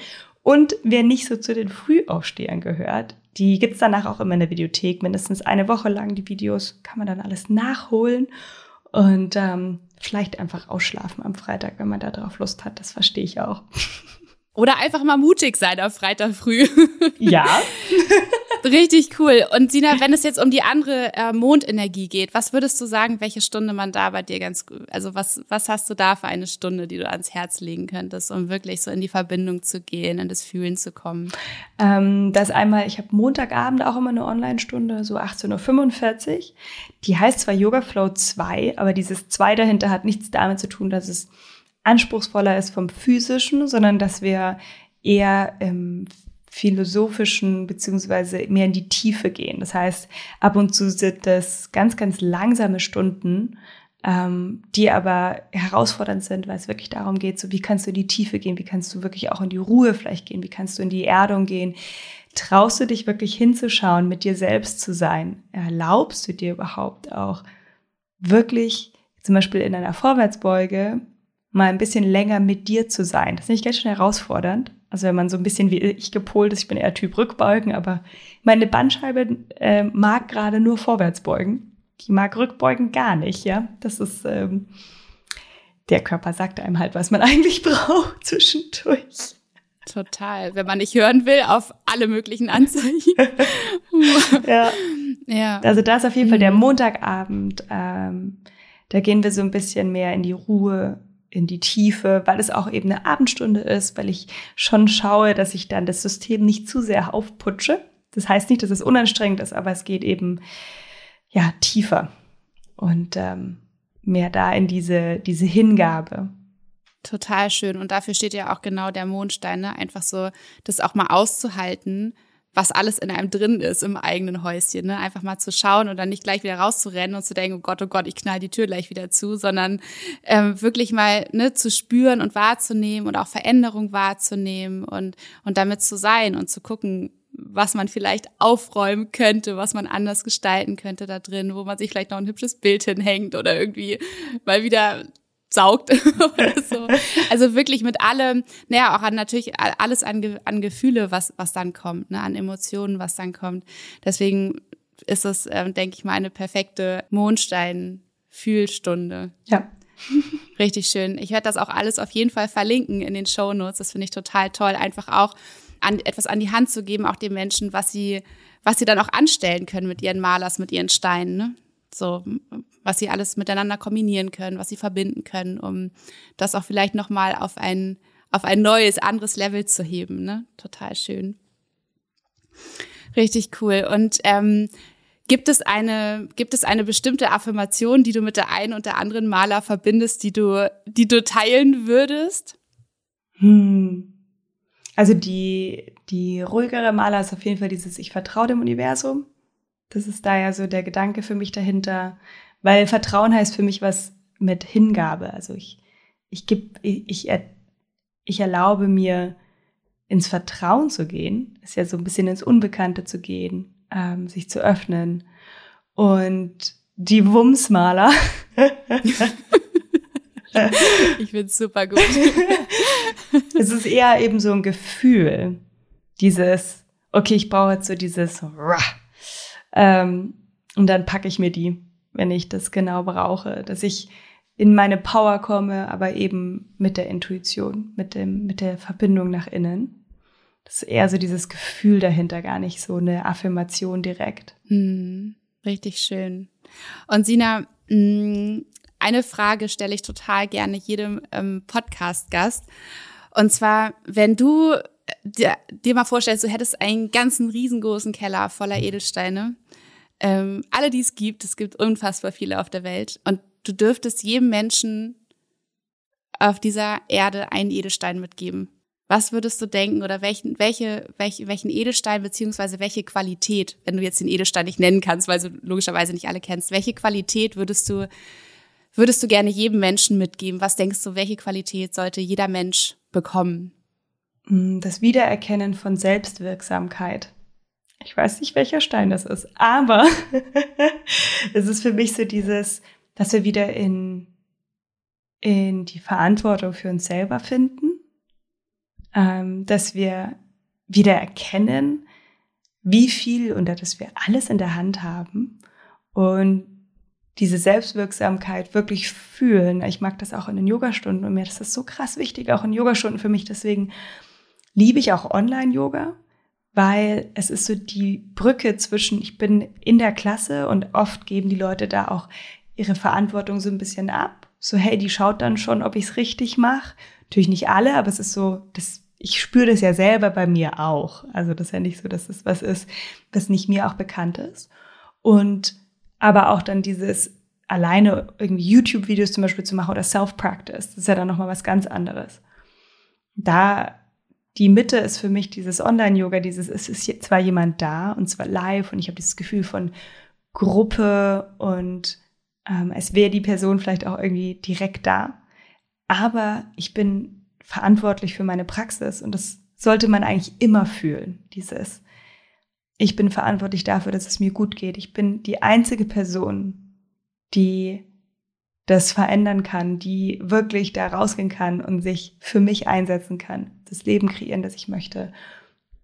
[SPEAKER 2] Und wer nicht so zu den Frühaufstehern gehört, die gibt's danach auch immer in der Videothek, mindestens eine Woche lang. Die Videos kann man dann alles nachholen und ähm, vielleicht einfach ausschlafen am Freitag, wenn man da drauf Lust hat. Das verstehe ich auch.
[SPEAKER 1] Oder einfach mal mutig sein auf Freitag früh.
[SPEAKER 2] Ja. [laughs]
[SPEAKER 1] Richtig cool. Und Sina, wenn es jetzt um die andere äh, Mondenergie geht, was würdest du sagen, welche Stunde man da bei dir ganz, also was, was hast du da für eine Stunde, die du ans Herz legen könntest, um wirklich so in die Verbindung zu gehen, in das Fühlen zu kommen?
[SPEAKER 2] Ähm, das einmal, ich habe Montagabend auch immer eine Online-Stunde, so 18.45 Uhr. Die heißt zwar Yoga Flow 2, aber dieses 2 dahinter hat nichts damit zu tun, dass es anspruchsvoller ist vom physischen, sondern dass wir eher im philosophischen beziehungsweise mehr in die Tiefe gehen. Das heißt, ab und zu sind das ganz, ganz langsame Stunden, ähm, die aber herausfordernd sind, weil es wirklich darum geht, so wie kannst du in die Tiefe gehen, wie kannst du wirklich auch in die Ruhe vielleicht gehen, wie kannst du in die Erdung gehen. Traust du dich wirklich hinzuschauen, mit dir selbst zu sein? Erlaubst du dir überhaupt auch wirklich zum Beispiel in einer Vorwärtsbeuge mal ein bisschen länger mit dir zu sein? Das ist nicht ganz schön herausfordernd. Also wenn man so ein bisschen wie ich gepolt ist, ich bin eher Typ Rückbeugen, aber meine Bandscheibe äh, mag gerade nur Vorwärtsbeugen die mag Rückbeugen gar nicht, ja. Das ist, ähm, der Körper sagt einem halt, was man [laughs] eigentlich braucht zwischendurch.
[SPEAKER 1] Total. Wenn man nicht hören will, auf alle möglichen Anzeichen. [laughs]
[SPEAKER 2] ja. ja. Also da ist auf jeden Fall der mhm. Montagabend. Ähm, da gehen wir so ein bisschen mehr in die Ruhe, in die Tiefe, weil es auch eben eine Abendstunde ist, weil ich schon schaue, dass ich dann das System nicht zu sehr aufputsche. Das heißt nicht, dass es unanstrengend ist, aber es geht eben ja, tiefer und ähm, mehr da in diese, diese Hingabe.
[SPEAKER 1] Total schön. Und dafür steht ja auch genau der Mondstein, ne? einfach so, das auch mal auszuhalten, was alles in einem drin ist im eigenen Häuschen. Ne? Einfach mal zu schauen und dann nicht gleich wieder rauszurennen und zu denken, oh Gott, oh Gott, ich knall die Tür gleich wieder zu, sondern ähm, wirklich mal ne, zu spüren und wahrzunehmen und auch Veränderung wahrzunehmen und, und damit zu sein und zu gucken, was man vielleicht aufräumen könnte, was man anders gestalten könnte da drin, wo man sich vielleicht noch ein hübsches Bild hinhängt oder irgendwie mal wieder saugt [laughs] oder so. Also wirklich mit allem, naja, auch an natürlich alles an, an Gefühle, was, was dann kommt, ne, an Emotionen, was dann kommt. Deswegen ist es, äh, denke ich mal, eine perfekte Mondstein-Fühlstunde.
[SPEAKER 2] Ja. [laughs]
[SPEAKER 1] Richtig schön. Ich werde das auch alles auf jeden Fall verlinken in den Show Notes. Das finde ich total toll. Einfach auch, an, etwas an die Hand zu geben, auch den Menschen, was sie, was sie dann auch anstellen können mit ihren Malers, mit ihren Steinen. Ne? So, was sie alles miteinander kombinieren können, was sie verbinden können, um das auch vielleicht nochmal auf ein, auf ein neues, anderes Level zu heben. Ne? Total schön. Richtig cool. Und ähm, gibt es eine, gibt es eine bestimmte Affirmation, die du mit der einen und der anderen Maler verbindest, die du, die du teilen würdest?
[SPEAKER 2] Hm. Also die, die ruhigere Maler ist auf jeden Fall dieses Ich vertraue dem Universum. Das ist da ja so der Gedanke für mich dahinter, weil Vertrauen heißt für mich was mit Hingabe. Also ich, ich gebe, ich, ich, ich erlaube mir ins Vertrauen zu gehen, ist ja so ein bisschen ins Unbekannte zu gehen, ähm, sich zu öffnen. Und die Wumsmaler [laughs]
[SPEAKER 1] ich find's super gut. [laughs]
[SPEAKER 2] es ist eher eben so ein Gefühl, dieses, okay, ich brauche jetzt so dieses, ähm, und dann packe ich mir die, wenn ich das genau brauche, dass ich in meine Power komme, aber eben mit der Intuition, mit dem, mit der Verbindung nach innen. Das ist eher so dieses Gefühl dahinter, gar nicht so eine Affirmation direkt.
[SPEAKER 1] Hm, richtig schön. Und Sina, mh, eine Frage stelle ich total gerne jedem ähm, Podcast-Gast. Und zwar, wenn du dir, dir, mal vorstellst, du hättest einen ganzen riesengroßen Keller voller Edelsteine. Ähm, alle, die es gibt, es gibt unfassbar viele auf der Welt. Und du dürftest jedem Menschen auf dieser Erde einen Edelstein mitgeben. Was würdest du denken oder welchen, welche, welche, welchen Edelstein beziehungsweise welche Qualität, wenn du jetzt den Edelstein nicht nennen kannst, weil du logischerweise nicht alle kennst, welche Qualität würdest du würdest du gerne jedem Menschen mitgeben? Was denkst du, welche Qualität sollte jeder Mensch bekommen?
[SPEAKER 2] Mm, das Wiedererkennen von Selbstwirksamkeit. Ich weiß nicht, welcher Stein das ist, aber [laughs] es ist für mich so dieses, dass wir wieder in, in die Verantwortung für uns selber finden, ähm, dass wir wieder erkennen, wie viel und dass wir alles in der Hand haben und diese Selbstwirksamkeit wirklich fühlen. Ich mag das auch in den Yogastunden und mir ist das so krass wichtig, auch in Yogastunden für mich. Deswegen liebe ich auch Online-Yoga, weil es ist so die Brücke zwischen, ich bin in der Klasse und oft geben die Leute da auch ihre Verantwortung so ein bisschen ab. So, hey, die schaut dann schon, ob ich es richtig mache. Natürlich nicht alle, aber es ist so, das, ich spüre das ja selber bei mir auch. Also das ist ja nicht so, dass es was ist, was nicht mir auch bekannt ist. Und aber auch dann dieses alleine irgendwie YouTube-Videos zum Beispiel zu machen oder Self-Practice. Das ist ja dann nochmal was ganz anderes. Da die Mitte ist für mich dieses Online-Yoga, dieses, es ist zwar jemand da und zwar live und ich habe dieses Gefühl von Gruppe und ähm, es wäre die Person vielleicht auch irgendwie direkt da. Aber ich bin verantwortlich für meine Praxis und das sollte man eigentlich immer fühlen, dieses. Ich bin verantwortlich dafür, dass es mir gut geht. Ich bin die einzige Person, die das verändern kann, die wirklich da rausgehen kann und sich für mich einsetzen kann, das Leben kreieren, das ich möchte.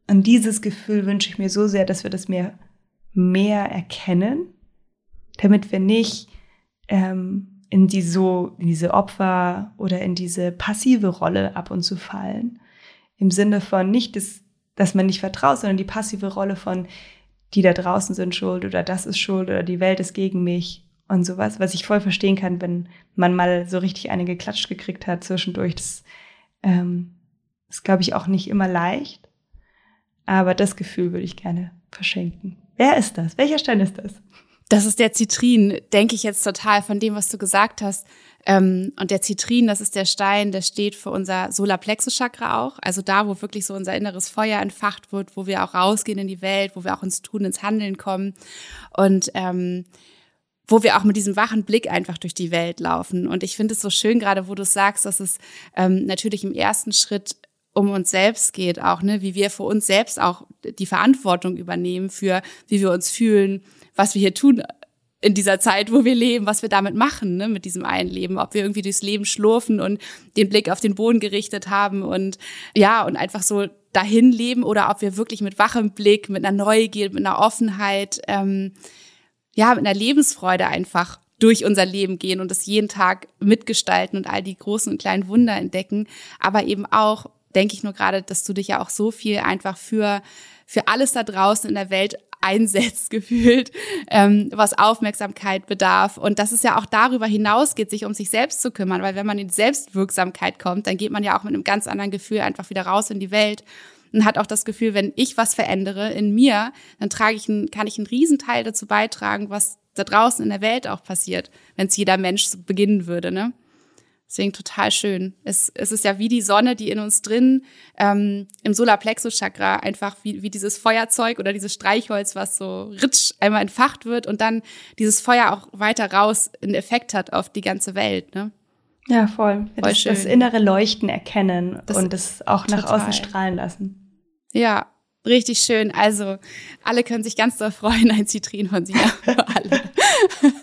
[SPEAKER 2] Und dieses Gefühl wünsche ich mir so sehr, dass wir das mehr, mehr erkennen, damit wir nicht ähm, in, die so, in diese Opfer oder in diese passive Rolle ab und zu fallen. Im Sinne von nicht, das, dass man nicht vertraut, sondern die passive Rolle von, die da draußen sind schuld oder das ist schuld oder die Welt ist gegen mich und sowas, was ich voll verstehen kann, wenn man mal so richtig eine geklatscht gekriegt hat zwischendurch. Das ähm, ist, glaube ich, auch nicht immer leicht. Aber das Gefühl würde ich gerne verschenken. Wer ist das? Welcher Stein ist das?
[SPEAKER 1] Das ist der Zitrin, denke ich jetzt total von dem, was du gesagt hast. Ähm, und der Zitrin, das ist der Stein, der steht für unser Solarplexus-Chakra auch. Also da, wo wirklich so unser inneres Feuer entfacht wird, wo wir auch rausgehen in die Welt, wo wir auch ins Tun, ins Handeln kommen. Und ähm, wo wir auch mit diesem wachen Blick einfach durch die Welt laufen. Und ich finde es so schön, gerade wo du sagst, dass es ähm, natürlich im ersten Schritt um uns selbst geht, auch, ne, wie wir für uns selbst auch die Verantwortung übernehmen für, wie wir uns fühlen, was wir hier tun in dieser Zeit, wo wir leben, was wir damit machen, ne, mit diesem einen Leben, ob wir irgendwie durchs Leben schlurfen und den Blick auf den Boden gerichtet haben und ja, und einfach so dahin leben oder ob wir wirklich mit wachem Blick, mit einer Neugier, mit einer Offenheit, ähm, ja, mit einer Lebensfreude einfach durch unser Leben gehen und es jeden Tag mitgestalten und all die großen und kleinen Wunder entdecken. Aber eben auch, denke ich nur gerade, dass du dich ja auch so viel einfach für, für alles da draußen in der Welt einsetzt, [laughs] gefühlt, ähm, was Aufmerksamkeit bedarf. Und dass es ja auch darüber hinausgeht, sich um sich selbst zu kümmern, weil wenn man in die Selbstwirksamkeit kommt, dann geht man ja auch mit einem ganz anderen Gefühl einfach wieder raus in die Welt und hat auch das Gefühl, wenn ich was verändere in mir, dann trage ich einen, kann ich einen Riesenteil dazu beitragen, was da draußen in der Welt auch passiert, wenn es jeder Mensch so beginnen würde, ne? Deswegen total schön. Es, es ist ja wie die Sonne, die in uns drin ähm, im Solarplexus-Chakra einfach wie, wie dieses Feuerzeug oder dieses Streichholz, was so ritsch einmal entfacht wird und dann dieses Feuer auch weiter raus einen Effekt hat auf die ganze Welt. Ne?
[SPEAKER 2] Ja, voll. voll das, das, innere Leuchten erkennen das und es auch nach total. außen strahlen lassen.
[SPEAKER 1] Ja, richtig schön. Also alle können sich ganz doll freuen, ein Zitrin von Sina für alle.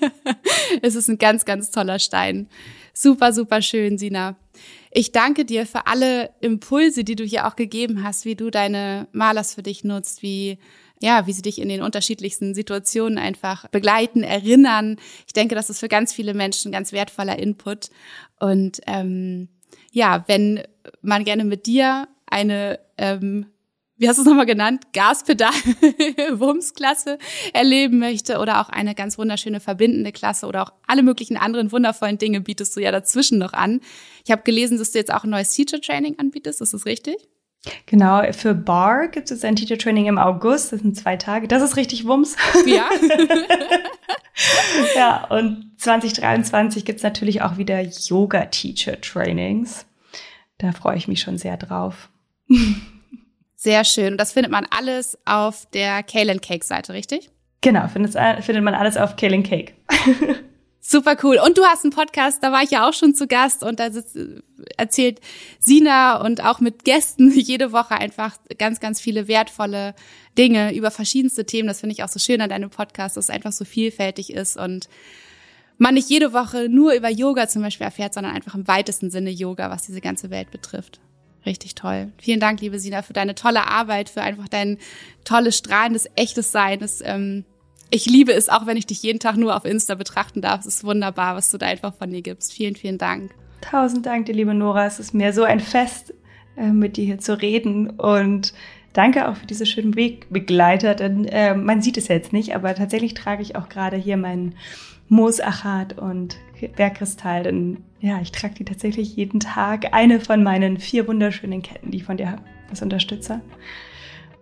[SPEAKER 1] [laughs] es ist ein ganz, ganz toller Stein. Super, super schön, Sina. Ich danke dir für alle Impulse, die du hier auch gegeben hast, wie du deine Malers für dich nutzt, wie ja, wie sie dich in den unterschiedlichsten Situationen einfach begleiten, erinnern. Ich denke, das ist für ganz viele Menschen ganz wertvoller Input. Und ähm, ja, wenn man gerne mit dir eine ähm, wie hast du es nochmal genannt, Gaspedal [laughs] Wumms-Klasse erleben möchte oder auch eine ganz wunderschöne verbindende Klasse oder auch alle möglichen anderen wundervollen Dinge bietest du ja dazwischen noch an. Ich habe gelesen, dass du jetzt auch ein neues Teacher Training anbietest, ist das richtig?
[SPEAKER 2] Genau, für Bar gibt es ein Teacher Training im August, das sind zwei Tage. Das ist richtig Wumms.
[SPEAKER 1] Ja. [laughs]
[SPEAKER 2] ja, und 2023 gibt es natürlich auch wieder Yoga Teacher Trainings. Da freue ich mich schon sehr drauf.
[SPEAKER 1] Sehr schön. Und das findet man alles auf der Kale Cake Seite, richtig?
[SPEAKER 2] Genau, findet, findet man alles auf Kale Cake. [laughs]
[SPEAKER 1] Super cool. Und du hast einen Podcast, da war ich ja auch schon zu Gast und da sitzt, erzählt Sina und auch mit Gästen [laughs] jede Woche einfach ganz, ganz viele wertvolle Dinge über verschiedenste Themen. Das finde ich auch so schön an deinem Podcast, dass es einfach so vielfältig ist und man nicht jede Woche nur über Yoga zum Beispiel erfährt, sondern einfach im weitesten Sinne Yoga, was diese ganze Welt betrifft. Richtig toll. Vielen Dank, liebe Sina, für deine tolle Arbeit, für einfach dein tolles, strahlendes, echtes Sein. Das, ähm, ich liebe es, auch wenn ich dich jeden Tag nur auf Insta betrachten darf. Es ist wunderbar, was du da einfach von dir gibst. Vielen, vielen Dank.
[SPEAKER 2] Tausend Dank, dir liebe Nora. Es ist mir so ein Fest, äh, mit dir hier zu reden und danke auch für diese schönen Wegbegleiter, denn äh, man sieht es jetzt nicht, aber tatsächlich trage ich auch gerade hier meinen Moosachat und Bergkristall, denn ja, ich trage die tatsächlich jeden Tag. Eine von meinen vier wunderschönen Ketten, die ich von dir habe, als Unterstützer.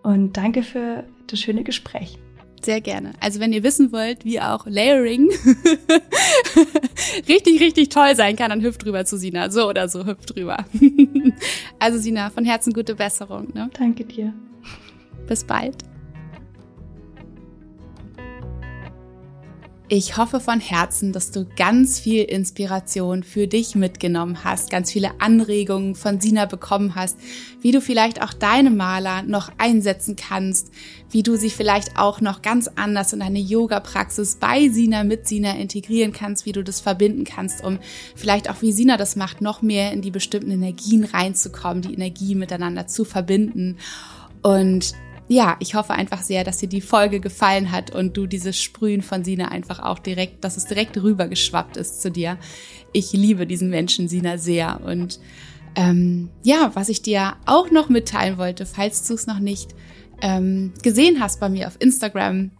[SPEAKER 2] Und danke für das schöne Gespräch.
[SPEAKER 1] Sehr gerne. Also wenn ihr wissen wollt, wie auch Layering [laughs] richtig, richtig toll sein kann, dann hüpft drüber zu Sina. So oder so, hüpft drüber. [laughs] also Sina, von Herzen gute Besserung. Ne?
[SPEAKER 2] Danke dir.
[SPEAKER 1] Bis bald. Ich hoffe von Herzen, dass du ganz viel Inspiration für dich mitgenommen hast, ganz viele Anregungen von Sina bekommen hast, wie du vielleicht auch deine Maler noch einsetzen kannst, wie du sie vielleicht auch noch ganz anders in deine Yoga-Praxis bei Sina mit Sina integrieren kannst, wie du das verbinden kannst, um vielleicht auch wie Sina das macht, noch mehr in die bestimmten Energien reinzukommen, die Energie miteinander zu verbinden. Und ja, ich hoffe einfach sehr, dass dir die Folge gefallen hat und du dieses Sprühen von Sina einfach auch direkt, dass es direkt rübergeschwappt ist zu dir. Ich liebe diesen Menschen Sina sehr und ähm, ja, was ich dir auch noch mitteilen wollte, falls du es noch nicht ähm, gesehen hast bei mir auf Instagram,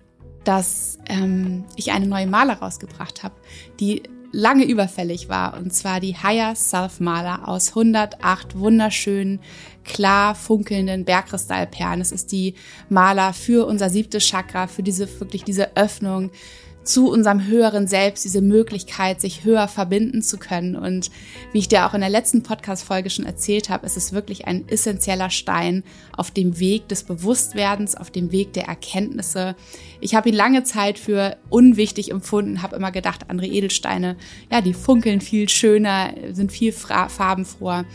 [SPEAKER 1] dass ähm, ich eine neue Maler rausgebracht habe, die lange überfällig war. Und zwar die Higher Self Maler aus 108 wunderschönen, klar funkelnden Bergkristallperlen. Es ist die Maler für unser siebtes Chakra, für diese, wirklich diese Öffnung zu unserem höheren Selbst, diese Möglichkeit, sich höher verbinden zu können. Und wie ich dir auch in der letzten Podcast-Folge schon erzählt habe, ist es wirklich ein essentieller Stein auf dem Weg des Bewusstwerdens, auf dem Weg der Erkenntnisse. Ich habe ihn lange Zeit für unwichtig empfunden, habe immer gedacht, andere Edelsteine, ja, die funkeln viel schöner, sind viel farbenfroher.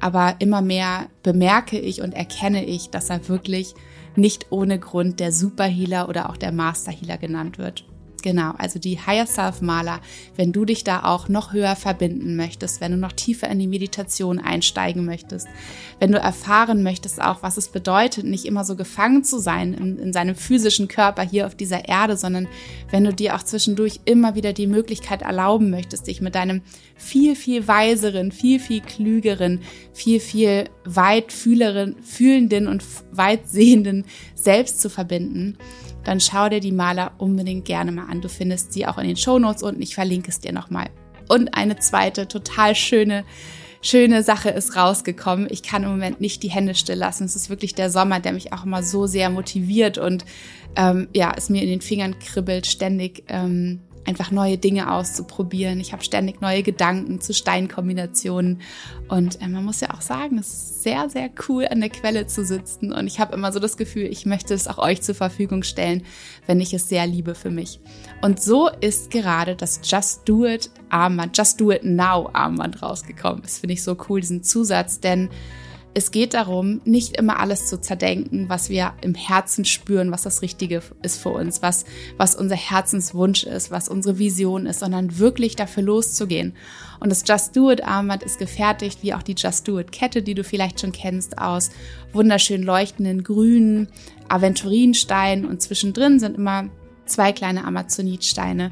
[SPEAKER 1] Aber immer mehr bemerke ich und erkenne ich, dass er wirklich nicht ohne Grund der Superhealer oder auch der Masterhealer genannt wird. Genau, also die Higher Self Maler, wenn du dich da auch noch höher verbinden möchtest, wenn du noch tiefer in die Meditation einsteigen möchtest, wenn du erfahren möchtest auch, was es bedeutet, nicht immer so gefangen zu sein in, in seinem physischen Körper hier auf dieser Erde, sondern wenn du dir auch zwischendurch immer wieder die Möglichkeit erlauben möchtest, dich mit deinem viel, viel weiseren, viel, viel klügeren, viel, viel weit fühlenden und weit sehenden Selbst zu verbinden, dann schau dir die Maler unbedingt gerne mal an. Du findest sie auch in den Shownotes unten. Ich verlinke es dir nochmal. Und eine zweite total schöne schöne Sache ist rausgekommen. Ich kann im Moment nicht die Hände still lassen. Es ist wirklich der Sommer, der mich auch immer so sehr motiviert und ähm, ja, es mir in den Fingern kribbelt, ständig ähm, einfach neue Dinge auszuprobieren. Ich habe ständig neue Gedanken zu Steinkombinationen. Und äh, man muss ja auch sagen, es ist sehr, sehr cool, an der Quelle zu sitzen. Und ich habe immer so das Gefühl, ich möchte es auch euch zur Verfügung stellen, wenn ich es sehr liebe für mich. Und so ist gerade das Just Do It Armband, Just Do It Now Armband rausgekommen. Das finde ich so cool, diesen Zusatz, denn es geht darum, nicht immer alles zu zerdenken, was wir im Herzen spüren, was das Richtige ist für uns, was, was unser Herzenswunsch ist, was unsere Vision ist, sondern wirklich dafür loszugehen. Und das Just Do It Armband ist gefertigt, wie auch die Just Do It Kette, die du vielleicht schon kennst, aus wunderschön leuchtenden grünen Aventurinsteinen und zwischendrin sind immer zwei kleine Amazonitsteine,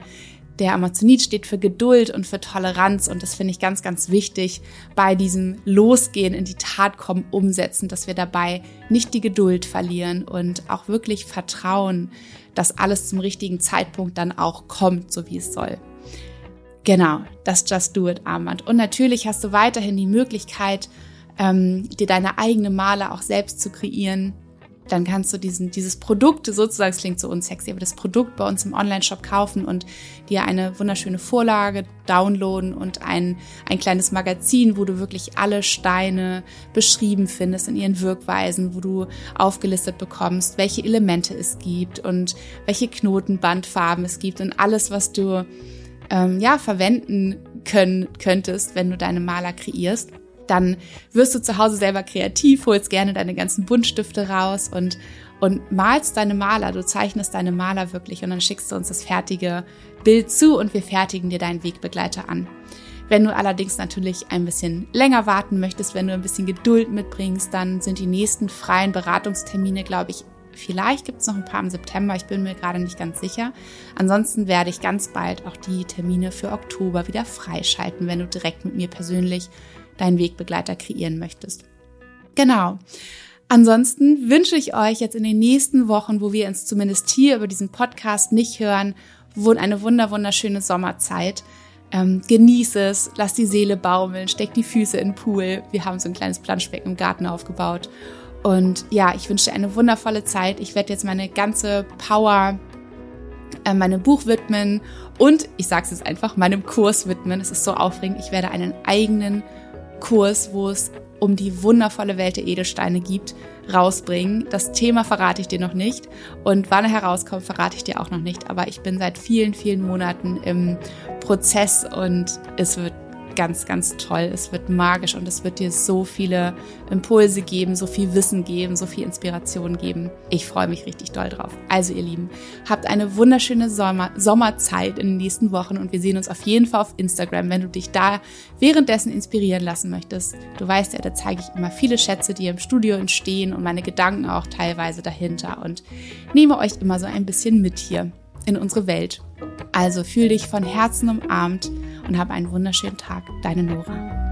[SPEAKER 1] der Amazonit steht für Geduld und für Toleranz und das finde ich ganz, ganz wichtig bei diesem Losgehen, in die Tat kommen, umsetzen, dass wir dabei nicht die Geduld verlieren und auch wirklich vertrauen, dass alles zum richtigen Zeitpunkt dann auch kommt, so wie es soll. Genau, das Just Do It Armband. Und natürlich hast du weiterhin die Möglichkeit, ähm, dir deine eigene Male auch selbst zu kreieren dann kannst du diesen, dieses Produkt sozusagen, es klingt so unsexy, aber das Produkt bei uns im Online-Shop kaufen und dir eine wunderschöne Vorlage downloaden und ein, ein kleines Magazin, wo du wirklich alle Steine beschrieben findest in ihren Wirkweisen, wo du aufgelistet bekommst, welche Elemente es gibt und welche Knotenbandfarben es gibt und alles, was du ähm, ja verwenden können könntest, wenn du deine Maler kreierst dann wirst du zu Hause selber kreativ, holst gerne deine ganzen Buntstifte raus und, und malst deine Maler, du zeichnest deine Maler wirklich und dann schickst du uns das fertige Bild zu und wir fertigen dir deinen Wegbegleiter an. Wenn du allerdings natürlich ein bisschen länger warten möchtest, wenn du ein bisschen Geduld mitbringst, dann sind die nächsten freien Beratungstermine, glaube ich, Vielleicht gibt es noch ein paar im September, ich bin mir gerade nicht ganz sicher. Ansonsten werde ich ganz bald auch die Termine für Oktober wieder freischalten, wenn du direkt mit mir persönlich deinen Wegbegleiter kreieren möchtest. Genau. Ansonsten wünsche ich euch jetzt in den nächsten Wochen, wo wir uns zumindest hier über diesen Podcast nicht hören, eine wunder wunderschöne Sommerzeit. Ähm, genieße es, lass die Seele baumeln, steck die Füße in den Pool. Wir haben so ein kleines Planschbecken im Garten aufgebaut. Und ja, ich wünsche dir eine wundervolle Zeit. Ich werde jetzt meine ganze Power äh, meinem Buch widmen und ich sage es jetzt einfach, meinem Kurs widmen. Es ist so aufregend. Ich werde einen eigenen Kurs, wo es um die wundervolle Welt der Edelsteine gibt, rausbringen. Das Thema verrate ich dir noch nicht und wann er herauskommt, verrate ich dir auch noch nicht. Aber ich bin seit vielen, vielen Monaten im Prozess und es wird ganz, ganz toll. Es wird magisch und es wird dir so viele Impulse geben, so viel Wissen geben, so viel Inspiration geben. Ich freue mich richtig doll drauf. Also ihr Lieben, habt eine wunderschöne Sommer Sommerzeit in den nächsten Wochen und wir sehen uns auf jeden Fall auf Instagram, wenn du dich da währenddessen inspirieren lassen möchtest. Du weißt ja, da zeige ich immer viele Schätze, die im Studio entstehen und meine Gedanken auch teilweise dahinter und nehme euch immer so ein bisschen mit hier in unsere Welt. Also fühl dich von Herzen umarmt und hab einen wunderschönen Tag. Deine Nora.